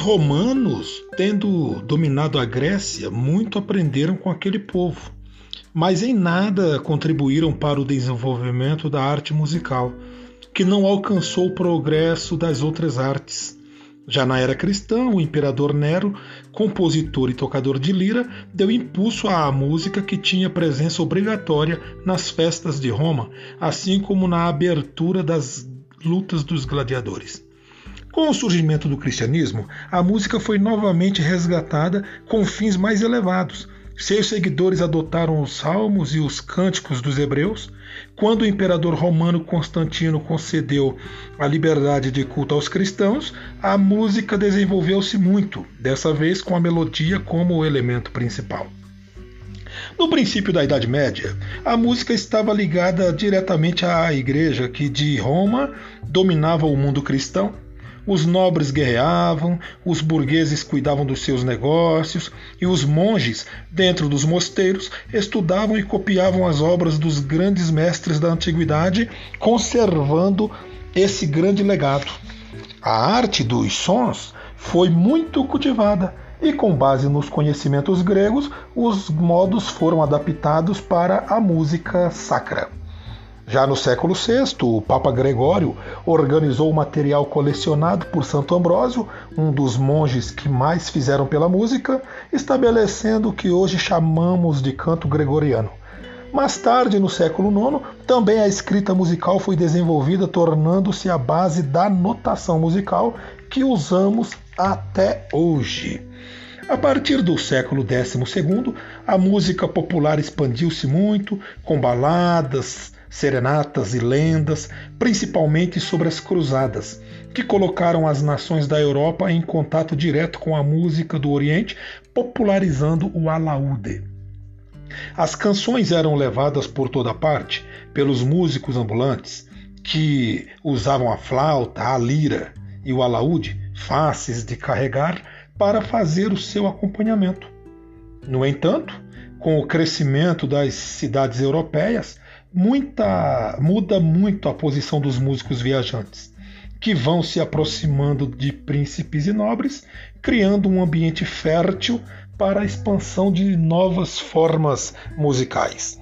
romanos, tendo dominado a Grécia, muito aprenderam com aquele povo, mas em nada contribuíram para o desenvolvimento da arte musical, que não alcançou o progresso das outras artes. Já na era cristã, o imperador Nero, compositor e tocador de lira, deu impulso à música que tinha presença obrigatória nas festas de Roma, assim como na abertura das lutas dos gladiadores. Com o surgimento do cristianismo, a música foi novamente resgatada com fins mais elevados, seus seguidores adotaram os salmos e os cânticos dos hebreus. Quando o imperador romano Constantino concedeu a liberdade de culto aos cristãos, a música desenvolveu-se muito, dessa vez com a melodia como elemento principal. No princípio da Idade Média, a música estava ligada diretamente à Igreja, que de Roma dominava o mundo cristão os nobres guerreavam, os burgueses cuidavam dos seus negócios e os monges, dentro dos mosteiros, estudavam e copiavam as obras dos grandes mestres da antiguidade, conservando esse grande legado. A arte dos sons foi muito cultivada e, com base nos conhecimentos gregos, os modos foram adaptados para a música sacra. Já no século VI, o Papa Gregório organizou o material colecionado por Santo Ambrósio, um dos monges que mais fizeram pela música, estabelecendo o que hoje chamamos de canto gregoriano. Mais tarde, no século IX, também a escrita musical foi desenvolvida, tornando-se a base da notação musical que usamos até hoje. A partir do século XII, a música popular expandiu-se muito, com baladas, serenatas e lendas, principalmente sobre as cruzadas, que colocaram as nações da Europa em contato direto com a música do Oriente, popularizando o alaúde. As canções eram levadas por toda parte pelos músicos ambulantes, que usavam a flauta, a lira e o alaúde, fáceis de carregar, para fazer o seu acompanhamento. No entanto, com o crescimento das cidades europeias, muita, muda muito a posição dos músicos viajantes, que vão se aproximando de príncipes e nobres, criando um ambiente fértil para a expansão de novas formas musicais.